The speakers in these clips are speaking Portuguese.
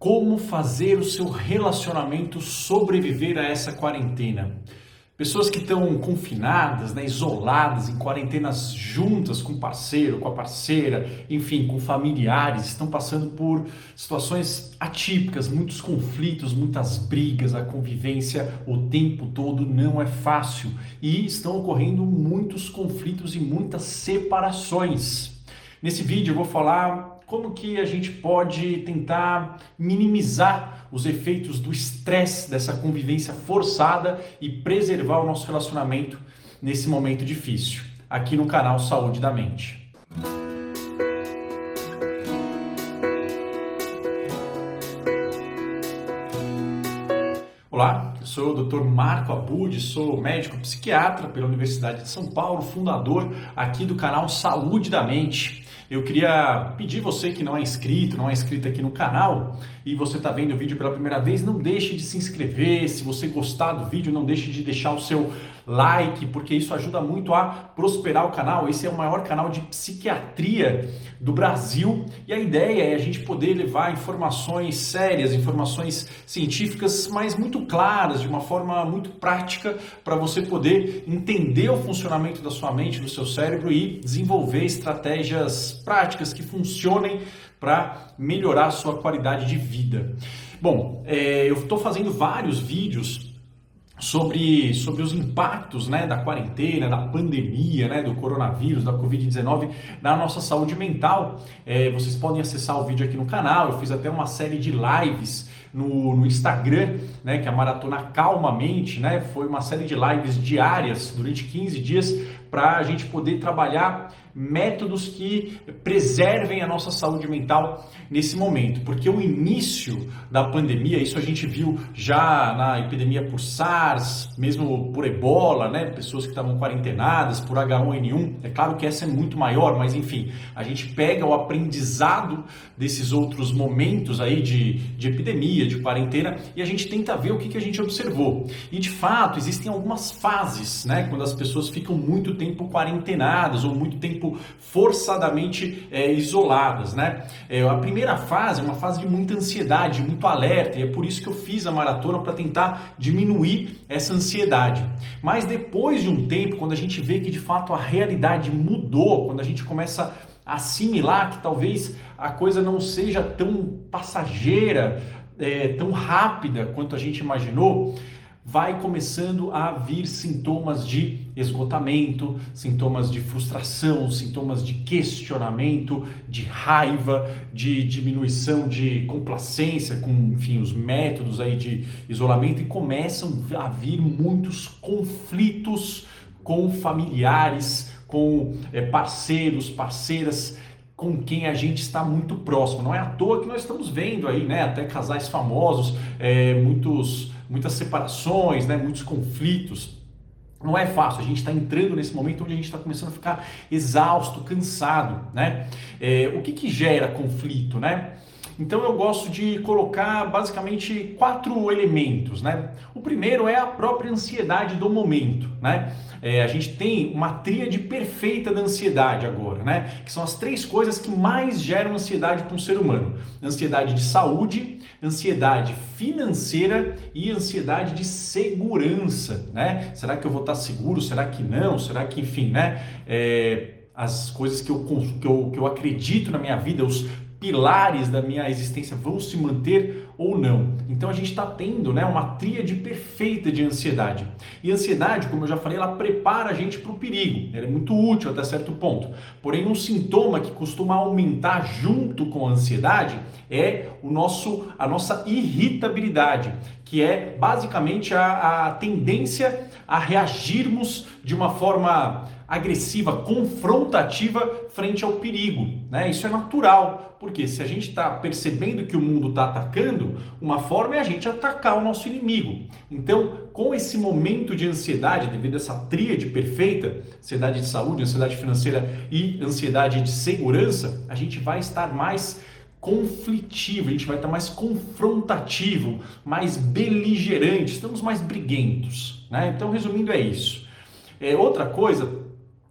Como fazer o seu relacionamento sobreviver a essa quarentena? Pessoas que estão confinadas, né, isoladas, em quarentenas juntas com o parceiro, com a parceira, enfim, com familiares, estão passando por situações atípicas, muitos conflitos, muitas brigas, a convivência o tempo todo não é fácil e estão ocorrendo muitos conflitos e muitas separações. Nesse vídeo eu vou falar como que a gente pode tentar minimizar os efeitos do estresse dessa convivência forçada e preservar o nosso relacionamento nesse momento difícil, aqui no canal Saúde da Mente. Olá, eu sou o Dr. Marco Abud, sou médico psiquiatra pela Universidade de São Paulo, fundador aqui do canal Saúde da Mente. Eu queria pedir você que não é inscrito, não é inscrito aqui no canal e você está vendo o vídeo pela primeira vez, não deixe de se inscrever. Se você gostar do vídeo, não deixe de deixar o seu like, porque isso ajuda muito a prosperar o canal. Esse é o maior canal de psiquiatria do Brasil e a ideia é a gente poder levar informações sérias, informações científicas, mas muito claras, de uma forma muito prática, para você poder entender o funcionamento da sua mente, do seu cérebro e desenvolver estratégias práticas que funcionem para melhorar a sua qualidade de vida. Bom, é, eu estou fazendo vários vídeos sobre, sobre os impactos né, da quarentena, da pandemia, né, do coronavírus, da Covid-19 na nossa saúde mental. É, vocês podem acessar o vídeo aqui no canal, eu fiz até uma série de lives no, no Instagram, né, que é a Maratona Calmamente, né, foi uma série de lives diárias durante 15 dias para a gente poder trabalhar métodos que preservem a nossa saúde mental nesse momento, porque o início da pandemia, isso a gente viu já na epidemia por SARS, mesmo por Ebola, né, pessoas que estavam quarentenadas, por H1N1, é claro que essa é muito maior, mas enfim, a gente pega o aprendizado desses outros momentos aí de, de epidemia, de quarentena, e a gente tenta ver o que, que a gente observou. E de fato, existem algumas fases, né, quando as pessoas ficam muito tempo quarentenadas ou muito tempo forçadamente é, isoladas, né? É, a primeira fase é uma fase de muita ansiedade, muito alerta, e é por isso que eu fiz a maratona para tentar diminuir essa ansiedade. Mas depois de um tempo, quando a gente vê que de fato a realidade mudou, quando a gente começa a assimilar que talvez a coisa não seja tão passageira, é, tão rápida quanto a gente imaginou, vai começando a vir sintomas de esgotamento, sintomas de frustração, sintomas de questionamento, de raiva, de diminuição de complacência com, enfim, os métodos aí de isolamento e começam a vir muitos conflitos com familiares, com é, parceiros, parceiras com quem a gente está muito próximo. Não é à toa que nós estamos vendo aí, né, até casais famosos, é, muitos muitas separações, né, muitos conflitos. Não é fácil, a gente está entrando nesse momento onde a gente está começando a ficar exausto, cansado, né? É, o que, que gera conflito, né? Então eu gosto de colocar basicamente quatro elementos, né? O primeiro é a própria ansiedade do momento, né? É, a gente tem uma tríade perfeita da ansiedade agora, né? Que são as três coisas que mais geram ansiedade para um ser humano: ansiedade de saúde, ansiedade financeira e ansiedade de segurança, né? Será que eu vou estar seguro? Será que não? Será que, enfim, né? É, as coisas que eu, que, eu, que eu acredito na minha vida, os pilares da minha existência vão se manter ou não. Então a gente está tendo né, uma tríade perfeita de ansiedade. E ansiedade, como eu já falei, ela prepara a gente para o perigo. Ela é muito útil até certo ponto. Porém, um sintoma que costuma aumentar junto com a ansiedade é o nosso, a nossa irritabilidade, que é basicamente a, a tendência a reagirmos de uma forma agressiva, confrontativa frente ao perigo. Né? Isso é natural, porque se a gente está percebendo que o mundo está atacando, uma forma é a gente atacar o nosso inimigo. Então, com esse momento de ansiedade, devido a essa tríade perfeita, ansiedade de saúde, ansiedade financeira e ansiedade de segurança, a gente vai estar mais conflitivo, a gente vai estar mais confrontativo, mais beligerante, estamos mais briguentos. Né? Então, resumindo, é isso. É, outra coisa,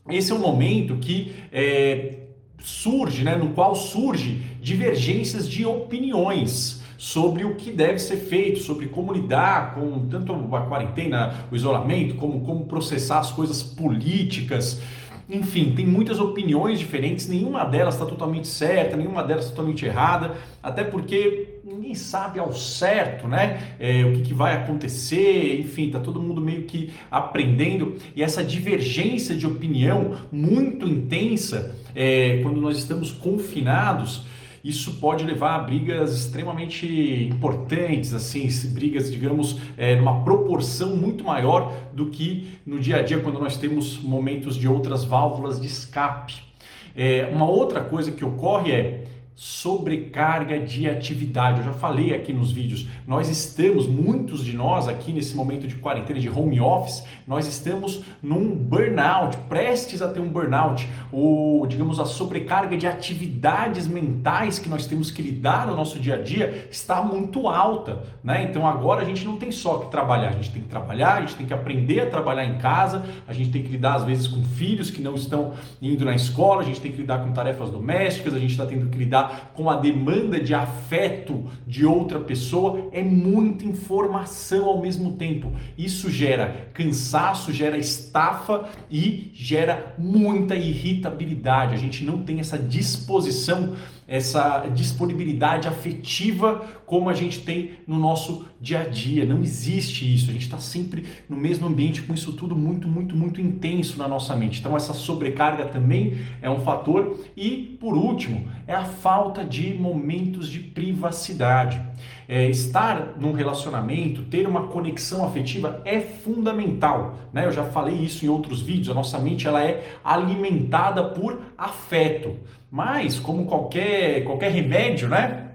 esse é um momento que é, surge, né, no qual surge divergências de opiniões sobre o que deve ser feito, sobre como lidar com tanto a quarentena, o isolamento, como como processar as coisas políticas. Enfim, tem muitas opiniões diferentes, nenhuma delas está totalmente certa, nenhuma delas totalmente errada, até porque ninguém sabe ao certo, né? É, o que, que, vai acontecer, enfim, está todo mundo meio que aprendendo e essa divergência de opinião muito intensa é, quando nós estamos confinados isso pode levar a brigas extremamente importantes, assim, brigas, digamos, é, numa proporção muito maior do que no dia a dia, quando nós temos momentos de outras válvulas de escape. É, uma outra coisa que ocorre é sobrecarga de atividade. Eu já falei aqui nos vídeos, nós estamos, muitos de nós aqui nesse momento de quarentena, de home office, nós estamos num burnout, prestes a ter um burnout, ou digamos a sobrecarga de atividades mentais que nós temos que lidar no nosso dia a dia está muito alta, né? Então agora a gente não tem só que trabalhar, a gente tem que trabalhar, a gente tem que aprender a trabalhar em casa, a gente tem que lidar às vezes com filhos que não estão indo na escola, a gente tem que lidar com tarefas domésticas, a gente está tendo que lidar com a demanda de afeto de outra pessoa, é muita informação ao mesmo tempo. Isso gera cansaço, gera estafa e gera muita irritabilidade. A gente não tem essa disposição essa disponibilidade afetiva como a gente tem no nosso dia a dia. Não existe isso. A gente está sempre no mesmo ambiente com isso tudo muito, muito, muito intenso na nossa mente. Então, essa sobrecarga também é um fator. E, por último, é a falta de momentos de privacidade. É, estar num relacionamento, ter uma conexão afetiva é fundamental. Né? Eu já falei isso em outros vídeos. A nossa mente ela é alimentada por afeto. Mas, como qualquer, qualquer remédio, né?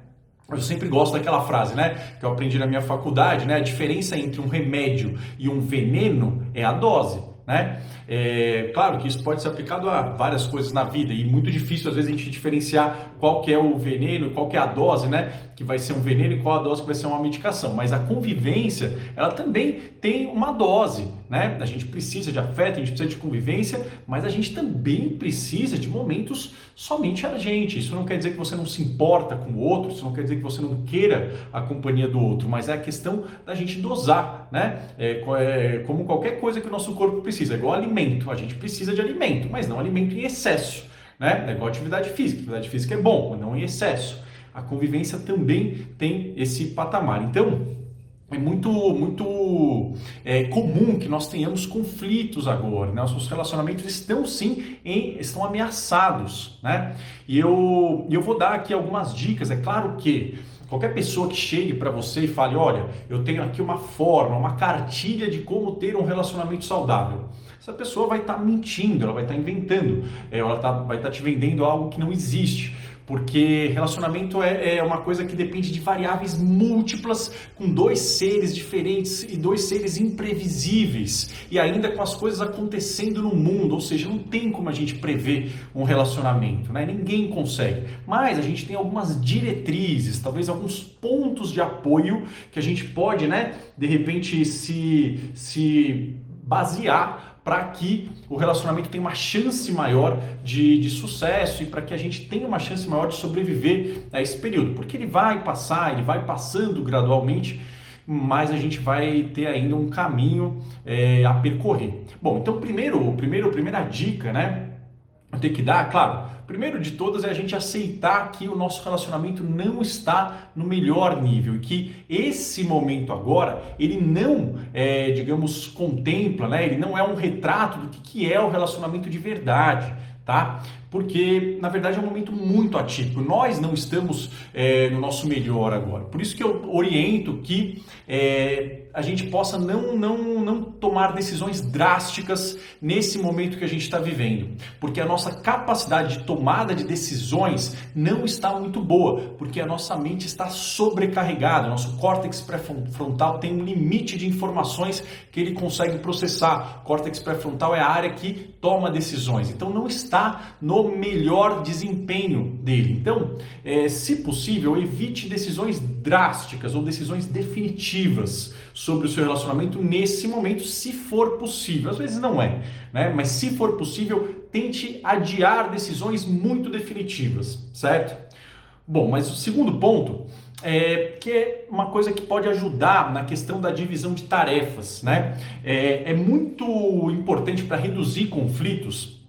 Eu sempre gosto daquela frase, né? Que eu aprendi na minha faculdade, né? A diferença entre um remédio e um veneno é a dose, né? É, claro que isso pode ser aplicado a várias coisas na vida e muito difícil às vezes a gente diferenciar qual que é o veneno, qual que é a dose, né? Que vai ser um veneno e qual a dose que vai ser uma medicação. Mas a convivência, ela também tem uma dose, né? A gente precisa de afeto, a gente precisa de convivência, mas a gente também precisa de momentos somente a gente. Isso não quer dizer que você não se importa com o outro, isso não quer dizer que você não queira a companhia do outro, mas é a questão da gente dosar, né? É, é como qualquer coisa que o nosso corpo precisa, é igual alimento. A gente precisa de alimento, mas não alimento em excesso. Né? É igual atividade física. Atividade física é bom, mas não em excesso. A convivência também tem esse patamar. Então, é muito, muito é, comum que nós tenhamos conflitos agora, né? Os relacionamentos estão sim em, estão ameaçados, né? E eu, eu vou dar aqui algumas dicas. É claro que qualquer pessoa que chegue para você e fale, olha, eu tenho aqui uma forma, uma cartilha de como ter um relacionamento saudável essa pessoa vai estar tá mentindo, ela vai estar tá inventando, é, ela tá, vai estar tá te vendendo algo que não existe. Porque relacionamento é, é, uma coisa que depende de variáveis múltiplas, com dois seres diferentes e dois seres imprevisíveis, e ainda com as coisas acontecendo no mundo, ou seja, não tem como a gente prever um relacionamento, né? ninguém consegue. Mas a gente tem algumas diretrizes, talvez alguns pontos de apoio que a gente pode, né, de repente, se, se basear para que o relacionamento tenha uma chance maior de, de sucesso e para que a gente tenha uma chance maior de sobreviver a esse período. Porque ele vai passar, ele vai passando gradualmente, mas a gente vai ter ainda um caminho é, a percorrer. Bom, então primeiro, primeiro, primeira dica, né? Eu tenho que dar, claro, primeiro de todas é a gente aceitar que o nosso relacionamento não está no melhor nível e que esse momento agora ele não, é, digamos, contempla, né? Ele não é um retrato do que, que é o relacionamento de verdade, tá? Porque na verdade é um momento muito atípico. Nós não estamos é, no nosso melhor agora. Por isso que eu oriento que é, a gente possa não, não, não tomar decisões drásticas nesse momento que a gente está vivendo, porque a nossa capacidade de tomada de decisões não está muito boa, porque a nossa mente está sobrecarregada, nosso córtex pré-frontal tem um limite de informações que ele consegue processar. O córtex pré-frontal é a área que toma decisões, então não está no melhor desempenho dele. Então, é, se possível, evite decisões drásticas ou decisões definitivas sobre o seu relacionamento nesse momento, se for possível. Às vezes não é, né? Mas se for possível, tente adiar decisões muito definitivas, certo? Bom, mas o segundo ponto é, que é uma coisa que pode ajudar na questão da divisão de tarefas. Né? É, é muito importante para reduzir conflitos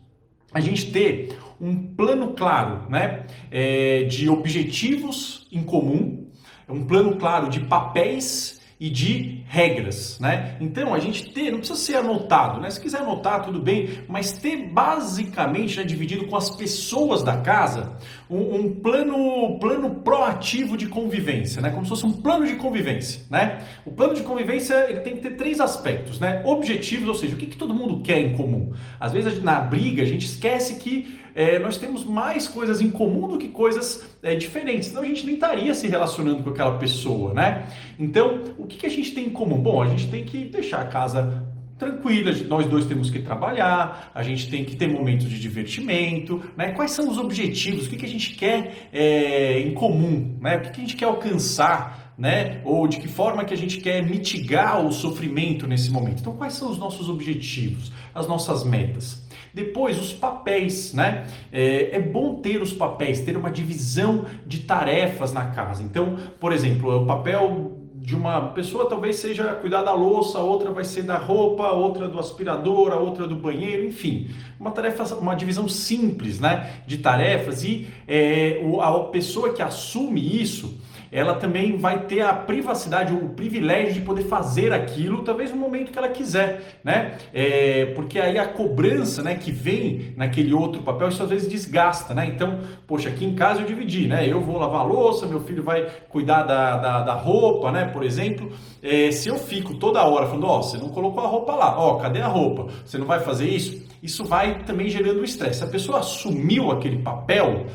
a gente ter um plano claro né? É, de objetivos em comum, um plano claro de papéis e de regras, né? Então a gente ter, não precisa ser anotado, né? Se quiser anotar, tudo bem, mas ter basicamente né, dividido com as pessoas da casa um, um, plano, plano proativo de convivência, né? Como se fosse um plano de convivência, né? O plano de convivência ele tem que ter três aspectos, né? Objetivos, ou seja, o que, que todo mundo quer em comum. Às vezes na briga a gente esquece que é, nós temos mais coisas em comum do que coisas é, diferentes. Senão a gente nem estaria se relacionando com aquela pessoa, né? Então, o que, que a gente tem em comum? Bom, a gente tem que deixar a casa tranquila, nós dois temos que trabalhar, a gente tem que ter momentos de divertimento, né? Quais são os objetivos? O que, que a gente quer é, em comum, né? O que, que a gente quer alcançar, né? Ou de que forma que a gente quer mitigar o sofrimento nesse momento? Então, quais são os nossos objetivos, as nossas metas? Depois, os papéis, né? É, é, bom ter os papéis, ter uma divisão de tarefas na casa. Então, por exemplo, o papel de uma pessoa talvez seja cuidar da louça, outra vai ser da roupa, outra do aspirador, a outra do banheiro, enfim, uma tarefa, uma divisão simples, né, de tarefas e é, a pessoa que assume isso ela também vai ter a privacidade, o privilégio de poder fazer aquilo, talvez no momento que ela quiser, né? É, porque aí a cobrança, né, que vem naquele outro papel, isso às vezes desgasta, né? Então, poxa, aqui em casa eu dividi, né? Eu vou lavar a louça, meu filho vai cuidar da, da, da roupa, né? Por exemplo, é, se eu fico toda hora falando, ó, oh, você não colocou a roupa lá, ó, oh, cadê a roupa? Você não vai fazer isso? Isso vai também gerando estresse. Se a pessoa assumiu aquele papel,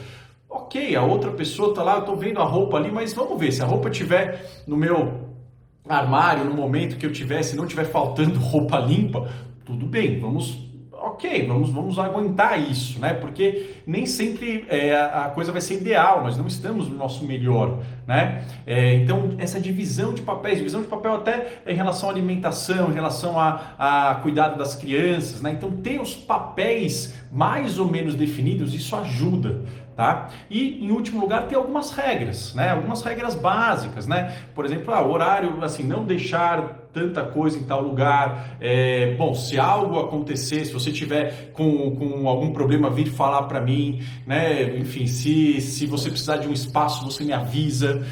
Ok, a outra pessoa está lá, eu estou vendo a roupa ali, mas vamos ver, se a roupa estiver no meu armário, no momento que eu tiver, se não estiver faltando roupa limpa, tudo bem, vamos ok, vamos, vamos aguentar isso, né? Porque nem sempre é, a coisa vai ser ideal, nós não estamos no nosso melhor, né? É, então, essa divisão de papéis, divisão de papel até em relação à alimentação, em relação a, a cuidado das crianças, né? Então, ter os papéis mais ou menos definidos, isso ajuda, Tá? E em último lugar tem algumas regras, né? Algumas regras básicas, né? Por exemplo, ah, horário, assim, não deixar tanta coisa em tal lugar. É, bom, se algo acontecer, se você tiver com, com algum problema, vir falar para mim, né? Enfim, se, se você precisar de um espaço, você me avisa.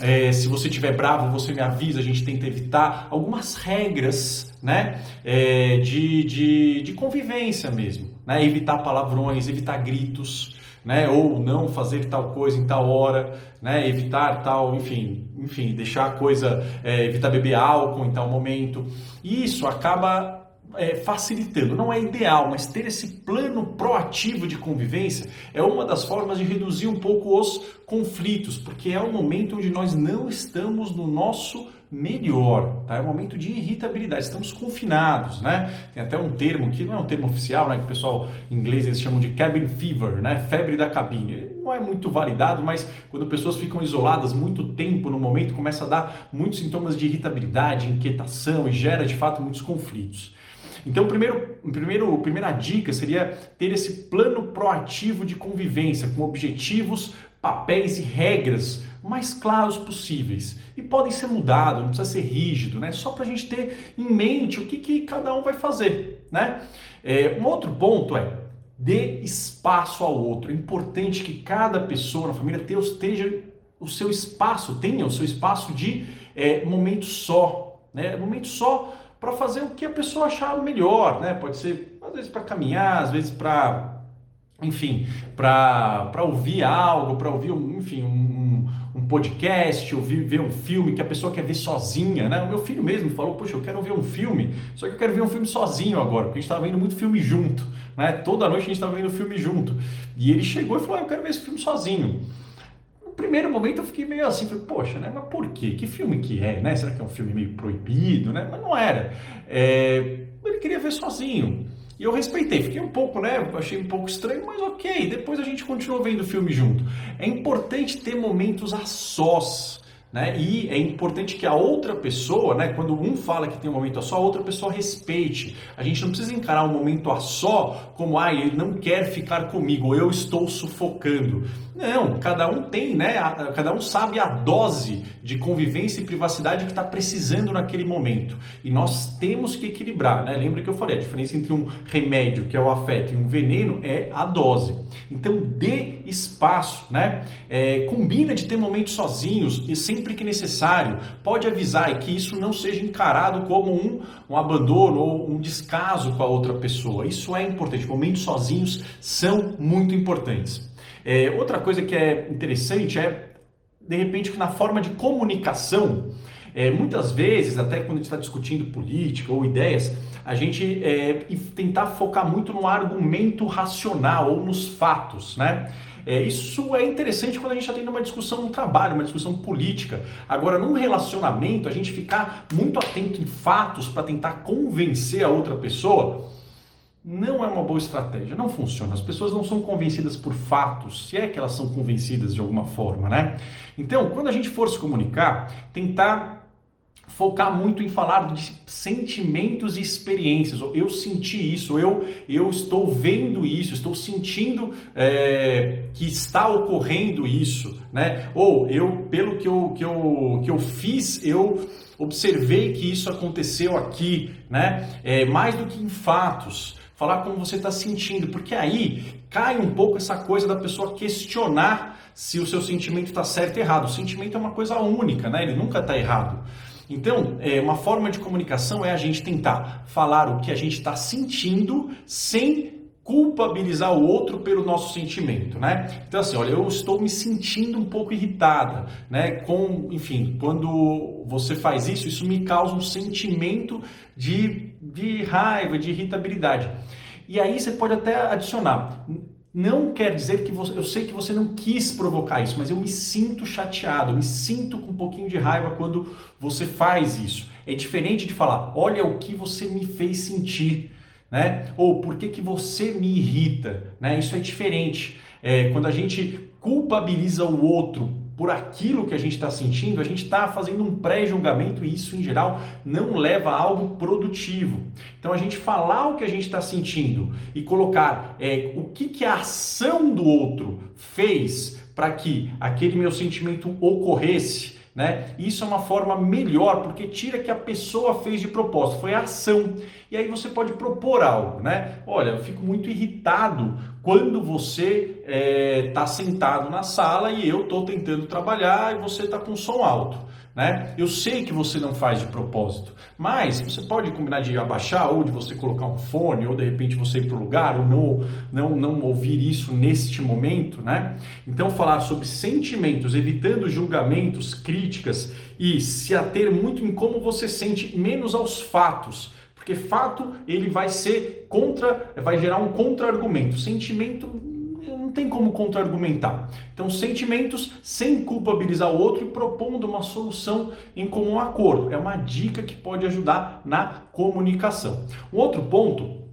É, se você estiver bravo, você me avisa, a gente tenta evitar algumas regras né? É, de, de, de convivência mesmo, né? Evitar palavrões, evitar gritos, né? Ou não fazer tal coisa em tal hora, né? Evitar tal, enfim, enfim, deixar a coisa, é, evitar beber álcool em tal momento. Isso acaba é, facilitando. Não é ideal, mas ter esse plano proativo de convivência é uma das formas de reduzir um pouco os conflitos, porque é o momento onde nós não estamos no nosso melhor, tá? É um momento de irritabilidade, estamos confinados, né? Tem até um termo que não é um termo oficial, né? Que o pessoal em inglês eles chamam de cabin fever, né? Febre da cabine. Não é muito validado, mas quando pessoas ficam isoladas muito tempo no momento, começa a dar muitos sintomas de irritabilidade, inquietação e gera de fato muitos conflitos. Então, primeiro, primeiro, primeira dica seria ter esse plano proativo de convivência com objetivos, papéis e regras mais claros possíveis. Podem ser mudados, não precisa ser rígido, né? Só para a gente ter em mente o que, que cada um vai fazer, né? É, um outro ponto é dê espaço ao outro. É importante que cada pessoa na família esteja o seu espaço, tenha o seu espaço de é, momento só, né? Momento só para fazer o que a pessoa achar melhor, né? Pode ser às vezes para caminhar, às vezes para enfim, para ouvir algo, para ouvir, enfim, um, um podcast, ouvir ver um filme que a pessoa quer ver sozinha, né? O meu filho mesmo falou, poxa, eu quero ver um filme, só que eu quero ver um filme sozinho agora, porque a gente estava vendo muito filme junto, né? Toda noite a gente estava vendo filme junto. E ele chegou e falou, ah, eu quero ver esse filme sozinho. No primeiro momento eu fiquei meio assim, falei, poxa, né? Mas por quê? Que filme que é, né? Será que é um filme meio proibido, né? Mas não era. É... Ele queria ver sozinho. Eu respeitei, fiquei um pouco, né? Achei um pouco estranho, mas ok. Depois a gente continuou vendo o filme junto. É importante ter momentos a sós. Né? E é importante que a outra pessoa, né, quando um fala que tem um momento a só, a outra pessoa respeite. A gente não precisa encarar um momento a só como, ah, ele não quer ficar comigo, eu estou sufocando. Não, cada um tem, né? Cada um sabe a dose de convivência e privacidade que está precisando naquele momento. E nós temos que equilibrar, né? Lembra que eu falei, a diferença entre um remédio, que é o afeto, e um veneno é a dose. Então dê espaço, né? É, combina de ter momentos sozinhos e sempre que necessário. Pode avisar que isso não seja encarado como um, um abandono ou um descaso com a outra pessoa. Isso é importante. Momentos sozinhos são muito importantes. É, outra coisa que é interessante é, de repente, que na forma de comunicação, é, muitas vezes, até quando a gente está discutindo política ou ideias, a gente é, tentar focar muito no argumento racional ou nos fatos, né? É, isso é interessante quando a gente está tendo uma discussão no trabalho, uma discussão política. Agora, num relacionamento, a gente ficar muito atento em fatos para tentar convencer a outra pessoa não é uma boa estratégia, não funciona. As pessoas não são convencidas por fatos, se é que elas são convencidas de alguma forma, né? Então, quando a gente for se comunicar, tentar focar muito em falar de sentimentos e experiências. Eu senti isso, eu, eu estou vendo isso, estou sentindo é, que está ocorrendo isso, né? Ou eu, pelo que eu, que eu, que eu fiz, eu observei que isso aconteceu aqui, né? É, mais do que em fatos falar como você está sentindo, porque aí cai um pouco essa coisa da pessoa questionar se o seu sentimento está certo ou errado. O sentimento é uma coisa única, né? Ele nunca está errado. Então, é, uma forma de comunicação é a gente tentar falar o que a gente está sentindo sem culpabilizar o outro pelo nosso sentimento, né? Então assim, olha, eu estou me sentindo um pouco irritada, né? Com, enfim, quando você faz isso, isso me causa um sentimento de, de raiva, de irritabilidade. E aí você pode até adicionar, não quer dizer que você, eu sei que você não quis provocar isso, mas eu me sinto chateado, eu me sinto com um pouquinho de raiva quando você faz isso. É diferente de falar, olha o que você me fez sentir né? Ou por que, que você me irrita, né? Isso é diferente. É, quando a gente culpabiliza o outro por aquilo que a gente está sentindo, a gente está fazendo um pré-julgamento e isso, em geral, não leva a algo produtivo. Então, a gente falar o que a gente está sentindo e colocar é, o que, que a ação do outro fez para que aquele meu sentimento ocorresse, né? Isso é uma forma melhor, porque tira que a pessoa fez de propósito, foi a ação. E aí você pode propor algo, né? Olha, eu fico muito irritado quando você está eh, é, sentado na sala e eu estou tentando trabalhar e você está com som alto. Né? Eu sei que você não faz de propósito, mas você pode combinar de abaixar ou de você colocar um fone ou de repente você ir para o lugar ou não, não, não ouvir isso neste momento, né? Então falar sobre sentimentos, evitando julgamentos, críticas e se ater muito em como você sente, menos aos fatos. Porque fato ele vai ser contra, vai gerar um contra-argumento. Sentimento tem como contra-argumentar. Então, sentimentos sem culpabilizar o outro e propondo uma solução em comum acordo. É uma dica que pode ajudar na comunicação. Um outro ponto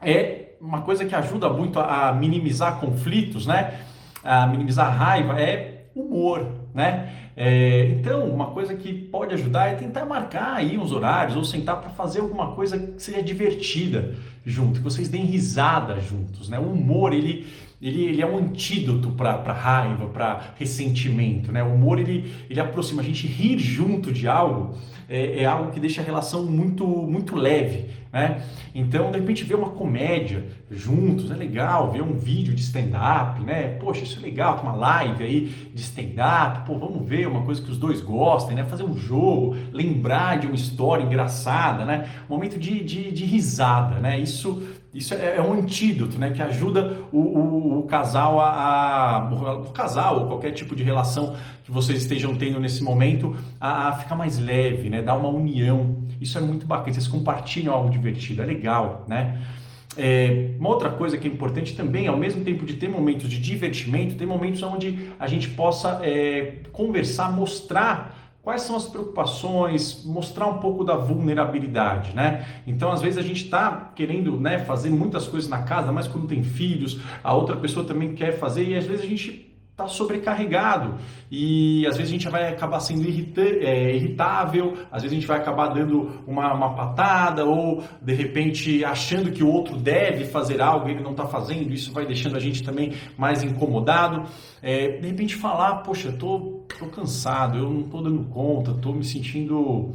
é uma coisa que ajuda muito a minimizar conflitos, né? A minimizar raiva é humor, né? É, então, uma coisa que pode ajudar é tentar marcar aí uns horários ou sentar para fazer alguma coisa que seja divertida junto, que vocês deem risada juntos, né? O humor, ele ele, ele é um antídoto para raiva, para ressentimento, né? O humor, ele, ele aproxima a gente rir junto de algo, é, é, algo que deixa a relação muito, muito leve, né? Então, de repente, ver uma comédia juntos é legal, ver um vídeo de stand-up, né? Poxa, isso é legal, uma live aí de stand-up, pô, vamos ver uma coisa que os dois gostem, né? Fazer um jogo, lembrar de uma história engraçada, né? Um momento de, de, de risada, né? Isso isso é, é, um antídoto, né? Que ajuda o, o, o casal a, a, o casal ou qualquer tipo de relação que vocês estejam tendo nesse momento a, a, ficar mais leve, né? Dar uma união. Isso é muito bacana. Vocês compartilham algo divertido, é legal, né? É, uma outra coisa que é importante também, ao mesmo tempo de ter momentos de divertimento, ter momentos onde a gente possa é, conversar, mostrar quais são as preocupações, mostrar um pouco da vulnerabilidade, né? Então, às vezes a gente está querendo, né, fazer muitas coisas na casa, mas quando tem filhos, a outra pessoa também quer fazer e às vezes a gente está sobrecarregado e às vezes a gente vai acabar sendo irrita é, irritável, às vezes a gente vai acabar dando uma, uma patada ou de repente achando que o outro deve fazer algo e ele não está fazendo, isso vai deixando a gente também mais incomodado. É, de repente falar, poxa, tô, tô cansado, eu não estou dando conta, estou me sentindo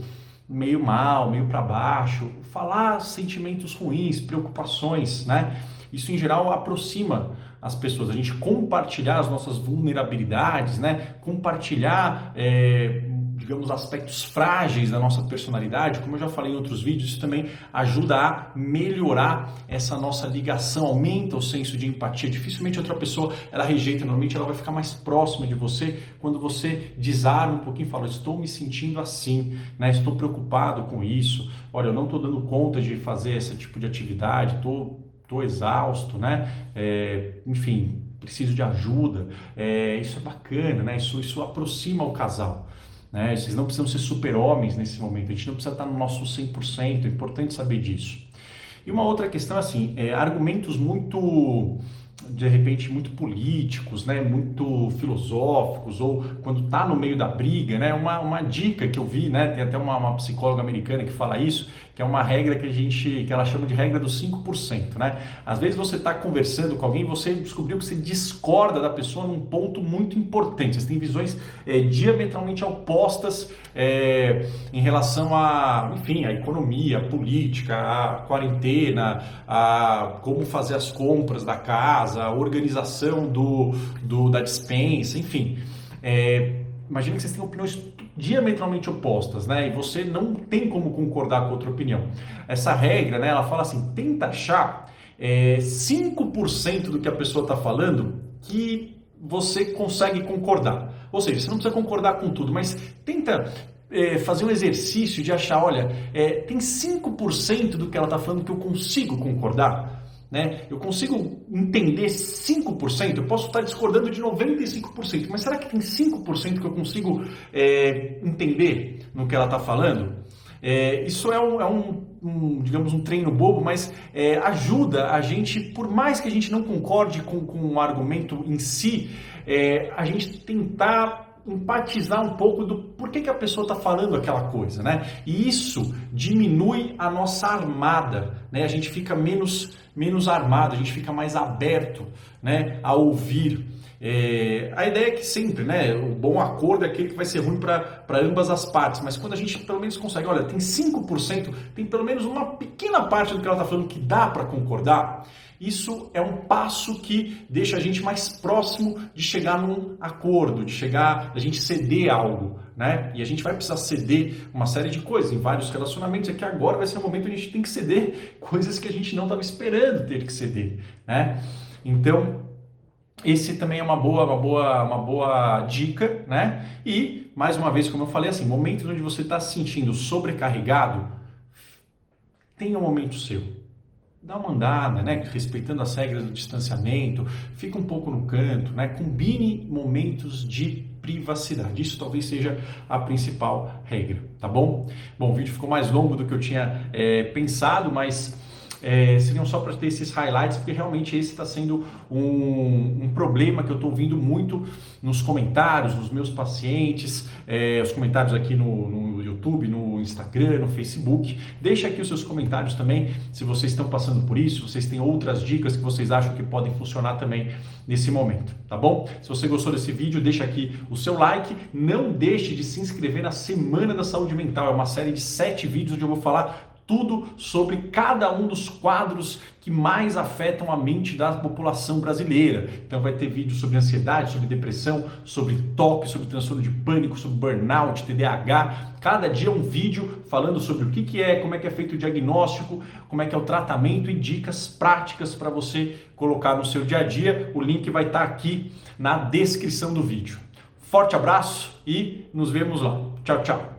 meio mal, meio para baixo, falar sentimentos ruins, preocupações, né? Isso em geral aproxima as pessoas, a gente compartilhar as nossas vulnerabilidades, né? Compartilhar é, digamos, aspectos frágeis da nossa personalidade, como eu já falei em outros vídeos, isso também ajuda a melhorar essa nossa ligação, aumenta o senso de empatia. Dificilmente outra pessoa ela rejeita, normalmente ela vai ficar mais próxima de você quando você desarma um pouquinho e fala: Estou me sentindo assim, né? estou preocupado com isso, olha, eu não estou dando conta de fazer esse tipo de atividade, estou. Tô exausto, né? É, enfim, preciso de ajuda. É, isso é bacana, né? Isso, isso aproxima o casal. Né? Vocês não precisam ser super-homens nesse momento, a gente não precisa estar no nosso 100%, é importante saber disso. E uma outra questão, assim, é, argumentos muito de repente muito políticos, né, muito filosóficos, ou quando está no meio da briga, né, uma, uma dica que eu vi, né, tem até uma, uma psicóloga americana que fala isso, que é uma regra que a gente, que ela chama de regra dos 5%, né? Às vezes você está conversando com alguém, você descobriu que você discorda da pessoa num ponto muito importante, você tem visões é, diametralmente opostas é, em relação a, enfim, a economia, a política, a quarentena, a como fazer as compras da casa, a organização do, do da dispensa, enfim. É, imagina que vocês têm opiniões diametralmente opostas, né? E você não tem como concordar com outra opinião. Essa regra, né? Ela fala assim: tenta achar é, 5% do que a pessoa está falando que você consegue concordar. Ou seja, você não precisa concordar com tudo, mas tenta é, fazer um exercício de achar, olha, é, tem 5% do que ela está falando que eu consigo concordar. Né? Eu consigo entender 5%, eu posso estar discordando de 95%, mas será que tem 5% que eu consigo é, entender no que ela está falando? É, isso é, um, é um, um, digamos, um treino bobo, mas é, ajuda a gente, por mais que a gente não concorde com, com o argumento em si, é, a gente tentar empatizar um pouco do porquê que a pessoa está falando aquela coisa, né? E isso diminui a nossa armada, né? A gente fica menos, menos armado, a gente fica mais aberto, né? A ouvir. É, a ideia é que sempre, né? O bom acordo é aquele que vai ser ruim para ambas as partes, mas quando a gente pelo menos consegue, olha, tem 5%, tem pelo menos uma pequena parte do que ela está falando que dá para concordar isso é um passo que deixa a gente mais próximo de chegar num acordo, de chegar, a gente ceder algo, né? E a gente vai precisar ceder uma série de coisas em vários relacionamentos. É que agora vai ser o momento que a gente tem que ceder coisas que a gente não estava esperando ter que ceder, né? Então, esse também é uma boa, uma boa, uma boa dica, né? E mais uma vez, como eu falei, assim, momentos onde você está se sentindo sobrecarregado, tenha um momento seu dá uma andada, né? respeitando as regras do distanciamento, fica um pouco no canto, né? combine momentos de privacidade. Isso talvez seja a principal regra, tá bom? Bom, o vídeo ficou mais longo do que eu tinha é, pensado, mas é, seriam só para ter esses highlights, porque realmente esse está sendo um, um, problema que eu estou ouvindo muito nos comentários, nos meus pacientes, é, os comentários aqui no, no, YouTube, no Instagram, no Facebook. Deixa aqui os seus comentários também, se vocês estão passando por isso, vocês têm outras dicas que vocês acham que podem funcionar também nesse momento, tá bom? Se você gostou desse vídeo, deixa aqui o seu like. Não deixe de se inscrever na Semana da Saúde Mental. É uma série de sete vídeos onde eu vou falar tudo sobre cada um dos quadros que mais afetam a mente da população brasileira. Então vai ter vídeo sobre ansiedade, sobre depressão, sobre toque, sobre transtorno de pânico, sobre burnout, TDAH. Cada dia um vídeo falando sobre o que, que é, como é que é feito o diagnóstico, como é que é o tratamento e dicas práticas para você colocar no seu dia a dia. O link vai estar tá aqui na descrição do vídeo. Forte abraço e nos vemos lá. Tchau, tchau.